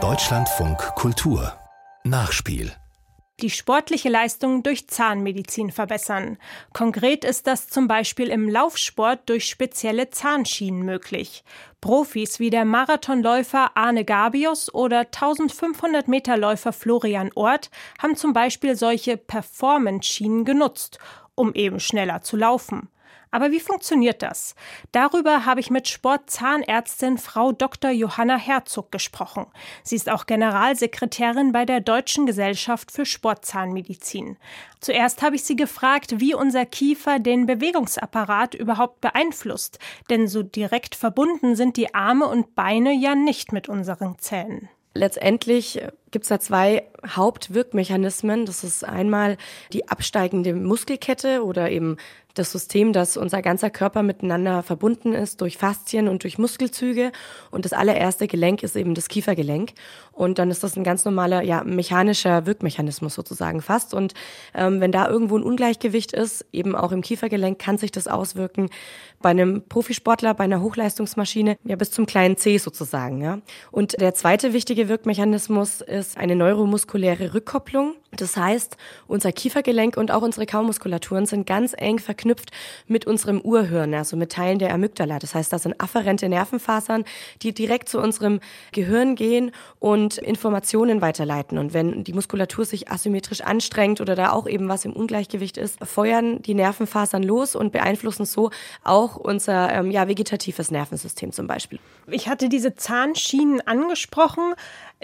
Deutschlandfunk Kultur Nachspiel die sportliche Leistung durch Zahnmedizin verbessern. Konkret ist das zum Beispiel im Laufsport durch spezielle Zahnschienen möglich. Profis wie der Marathonläufer Arne Gabius oder 1500 Meter Läufer Florian Ort haben zum Beispiel solche Performance-Schienen genutzt, um eben schneller zu laufen. Aber wie funktioniert das? Darüber habe ich mit Sportzahnärztin Frau Dr. Johanna Herzog gesprochen. Sie ist auch Generalsekretärin bei der Deutschen Gesellschaft für Sportzahnmedizin. Zuerst habe ich sie gefragt, wie unser Kiefer den Bewegungsapparat überhaupt beeinflusst, denn so direkt verbunden sind die Arme und Beine ja nicht mit unseren Zähnen. Letztendlich gibt es da zwei Hauptwirkmechanismen. Das ist einmal die absteigende Muskelkette oder eben das System, dass unser ganzer Körper miteinander verbunden ist durch Faszien und durch Muskelzüge. Und das allererste Gelenk ist eben das Kiefergelenk. Und dann ist das ein ganz normaler, ja, mechanischer Wirkmechanismus sozusagen fast. Und ähm, wenn da irgendwo ein Ungleichgewicht ist, eben auch im Kiefergelenk, kann sich das auswirken bei einem Profisportler, bei einer Hochleistungsmaschine, ja, bis zum kleinen C sozusagen, ja. Und der zweite wichtige Wirkmechanismus eine neuromuskuläre Rückkopplung. Das heißt, unser Kiefergelenk und auch unsere Kaumuskulaturen sind ganz eng verknüpft mit unserem Urhirn, also mit Teilen der Amygdala. Das heißt, das sind afferente Nervenfasern, die direkt zu unserem Gehirn gehen und Informationen weiterleiten. Und wenn die Muskulatur sich asymmetrisch anstrengt oder da auch eben was im Ungleichgewicht ist, feuern die Nervenfasern los und beeinflussen so auch unser ähm, ja, vegetatives Nervensystem zum Beispiel. Ich hatte diese Zahnschienen angesprochen.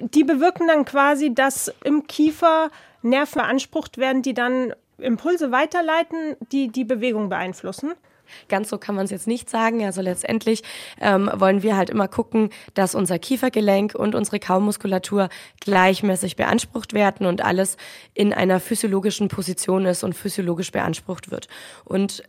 Die bewirken dann quasi, dass im Kiefer Nerven beansprucht werden, die dann Impulse weiterleiten, die die Bewegung beeinflussen? Ganz so kann man es jetzt nicht sagen. Also letztendlich ähm, wollen wir halt immer gucken, dass unser Kiefergelenk und unsere Kaumuskulatur gleichmäßig beansprucht werden und alles in einer physiologischen Position ist und physiologisch beansprucht wird. Und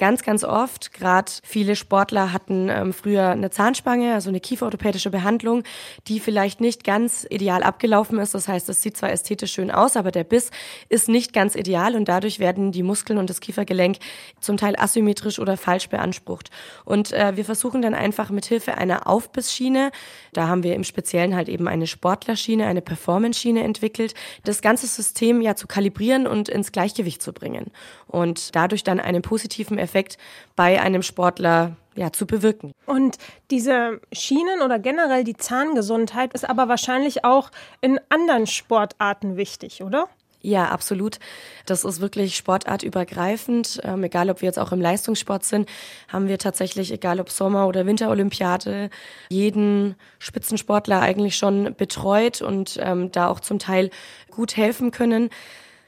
ganz, ganz oft. Gerade viele Sportler hatten ähm, früher eine Zahnspange, also eine kieferorthopädische Behandlung, die vielleicht nicht ganz ideal abgelaufen ist. Das heißt, es sieht zwar ästhetisch schön aus, aber der Biss ist nicht ganz ideal und dadurch werden die Muskeln und das Kiefergelenk zum Teil asymmetrisch oder falsch beansprucht. Und äh, wir versuchen dann einfach mit Hilfe einer Aufbissschiene, da haben wir im Speziellen halt eben eine Sportlerschiene, eine Performance-Schiene entwickelt, das ganze System ja zu kalibrieren und ins Gleichgewicht zu bringen und dadurch dann einen positiven Effekt Effekt bei einem Sportler ja, zu bewirken. Und diese Schienen oder generell die Zahngesundheit ist aber wahrscheinlich auch in anderen Sportarten wichtig, oder? Ja, absolut. Das ist wirklich sportartübergreifend. Ähm, egal, ob wir jetzt auch im Leistungssport sind, haben wir tatsächlich, egal ob Sommer- oder Winterolympiade, jeden Spitzensportler eigentlich schon betreut und ähm, da auch zum Teil gut helfen können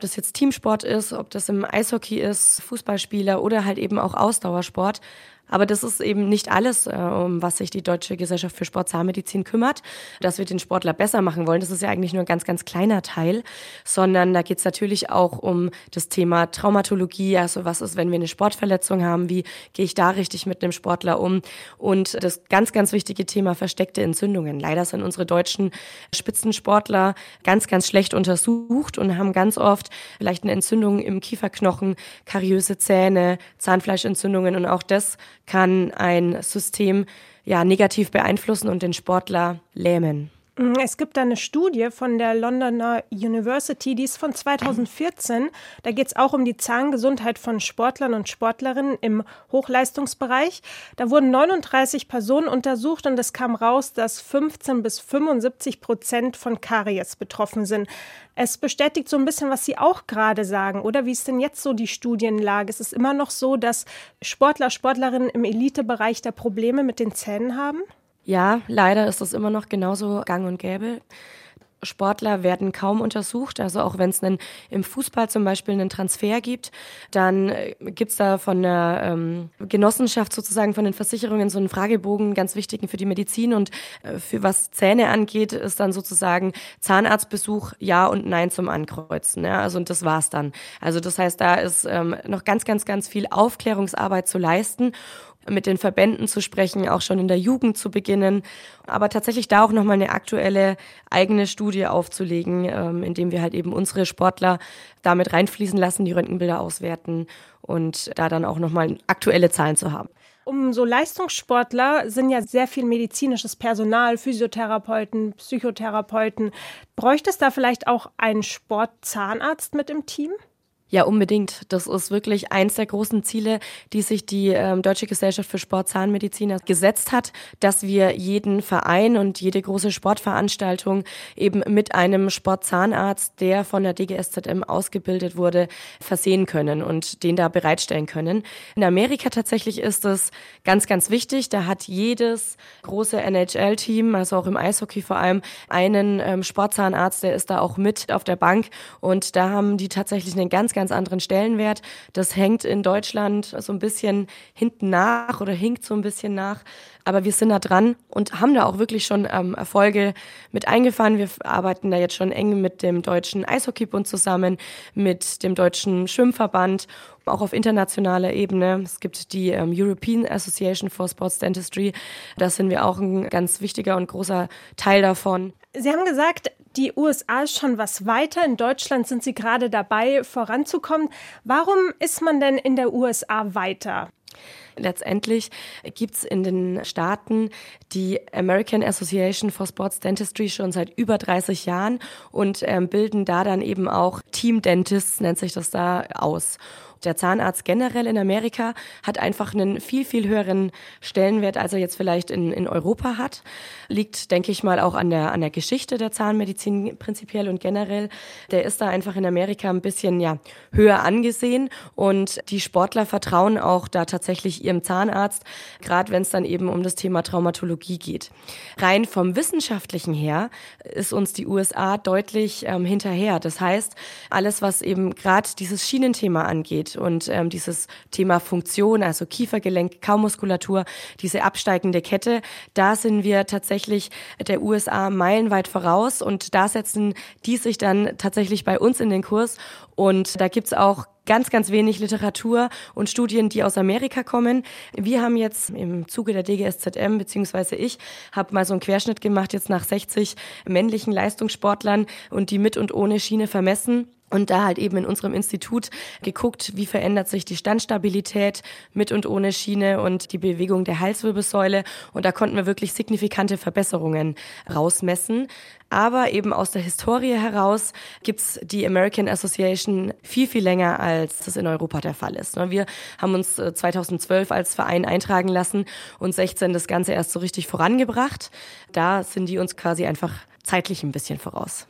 das jetzt Teamsport ist, ob das im Eishockey ist, Fußballspieler oder halt eben auch Ausdauersport. Aber das ist eben nicht alles, äh, um was sich die Deutsche Gesellschaft für Sportzahnmedizin kümmert, dass wir den Sportler besser machen wollen. Das ist ja eigentlich nur ein ganz, ganz kleiner Teil, sondern da geht es natürlich auch um das Thema Traumatologie. Also was ist, wenn wir eine Sportverletzung haben? Wie gehe ich da richtig mit einem Sportler um? Und das ganz, ganz wichtige Thema versteckte Entzündungen. Leider sind unsere deutschen Spitzensportler ganz, ganz schlecht untersucht und haben ganz oft vielleicht eine Entzündung im Kieferknochen, kariöse Zähne, Zahnfleischentzündungen und auch das kann ein System ja negativ beeinflussen und den Sportler lähmen. Mhm, es gibt da eine Studie von der Londoner University, die ist von 2014. Da geht es auch um die Zahngesundheit von Sportlern und Sportlerinnen im Hochleistungsbereich. Da wurden 39 Personen untersucht und es kam raus, dass 15 bis 75 Prozent von Karies betroffen sind. Es bestätigt so ein bisschen, was Sie auch gerade sagen, oder? Wie ist denn jetzt so die Studienlage? Es ist immer noch so, dass Sportler, Sportlerinnen im Elitebereich da Probleme mit den Zähnen haben? Ja, leider ist das immer noch genauso gang und gäbe. Sportler werden kaum untersucht. Also auch wenn es im Fußball zum Beispiel einen Transfer gibt, dann äh, gibt's da von der ähm, Genossenschaft sozusagen von den Versicherungen so einen Fragebogen, ganz wichtigen für die Medizin und äh, für was Zähne angeht, ist dann sozusagen Zahnarztbesuch Ja und Nein zum Ankreuzen. Ja? Also und das war's dann. Also das heißt, da ist ähm, noch ganz, ganz, ganz viel Aufklärungsarbeit zu leisten mit den Verbänden zu sprechen, auch schon in der Jugend zu beginnen, aber tatsächlich da auch nochmal eine aktuelle eigene Studie aufzulegen, ähm, indem wir halt eben unsere Sportler damit reinfließen lassen, die Röntgenbilder auswerten und da dann auch nochmal aktuelle Zahlen zu haben. Um so Leistungssportler sind ja sehr viel medizinisches Personal, Physiotherapeuten, Psychotherapeuten. Bräuchte es da vielleicht auch einen Sportzahnarzt mit im Team? Ja, unbedingt. Das ist wirklich eins der großen Ziele, die sich die ähm, Deutsche Gesellschaft für Sportzahnmedizin gesetzt hat, dass wir jeden Verein und jede große Sportveranstaltung eben mit einem Sportzahnarzt, der von der DGSZM ausgebildet wurde, versehen können und den da bereitstellen können. In Amerika tatsächlich ist es ganz, ganz wichtig. Da hat jedes große NHL-Team, also auch im Eishockey vor allem, einen ähm, Sportzahnarzt, der ist da auch mit auf der Bank und da haben die tatsächlich einen ganz, ganz ganz anderen Stellenwert. Das hängt in Deutschland so ein bisschen hinten nach oder hinkt so ein bisschen nach. Aber wir sind da dran und haben da auch wirklich schon ähm, Erfolge mit eingefahren. Wir arbeiten da jetzt schon eng mit dem Deutschen Eishockeybund zusammen, mit dem Deutschen Schwimmverband, auch auf internationaler Ebene. Es gibt die ähm, European Association for Sports Dentistry. Da sind wir auch ein ganz wichtiger und großer Teil davon. Sie haben gesagt, die USA ist schon was weiter. In Deutschland sind sie gerade dabei, voranzukommen. Warum ist man denn in der USA weiter? Letztendlich gibt's in den Staaten die American Association for Sports Dentistry schon seit über 30 Jahren und ähm, bilden da dann eben auch Team Dentists, nennt sich das da, aus. Der Zahnarzt generell in Amerika hat einfach einen viel, viel höheren Stellenwert, als er jetzt vielleicht in, in Europa hat. Liegt, denke ich mal, auch an der, an der Geschichte der Zahnmedizin prinzipiell und generell. Der ist da einfach in Amerika ein bisschen, ja, höher angesehen und die Sportler vertrauen auch da tatsächlich ihrem Zahnarzt, gerade wenn es dann eben um das Thema Traumatologie geht. Rein vom Wissenschaftlichen her ist uns die USA deutlich ähm, hinterher. Das heißt, alles, was eben gerade dieses Schienenthema angeht, und ähm, dieses Thema Funktion, also Kiefergelenk, Kaumuskulatur, diese absteigende Kette, da sind wir tatsächlich der USA meilenweit voraus und da setzen die sich dann tatsächlich bei uns in den Kurs und da gibt's auch ganz, ganz wenig Literatur und Studien, die aus Amerika kommen. Wir haben jetzt im Zuge der DGSZM, beziehungsweise ich, habe mal so einen Querschnitt gemacht, jetzt nach 60 männlichen Leistungssportlern und die mit und ohne Schiene vermessen und da halt eben in unserem Institut geguckt, wie verändert sich die Standstabilität mit und ohne Schiene und die Bewegung der Halswirbelsäule. Und da konnten wir wirklich signifikante Verbesserungen rausmessen. Aber eben aus der Historie heraus gibt's die American Association viel, viel länger, als das in Europa der Fall ist. Ne, wir haben uns 2012 äh, als Verein eintragen lassen und 16 das Ganze erst so richtig vorangebracht. Da sind die uns quasi einfach zeitlich ein bisschen voraus.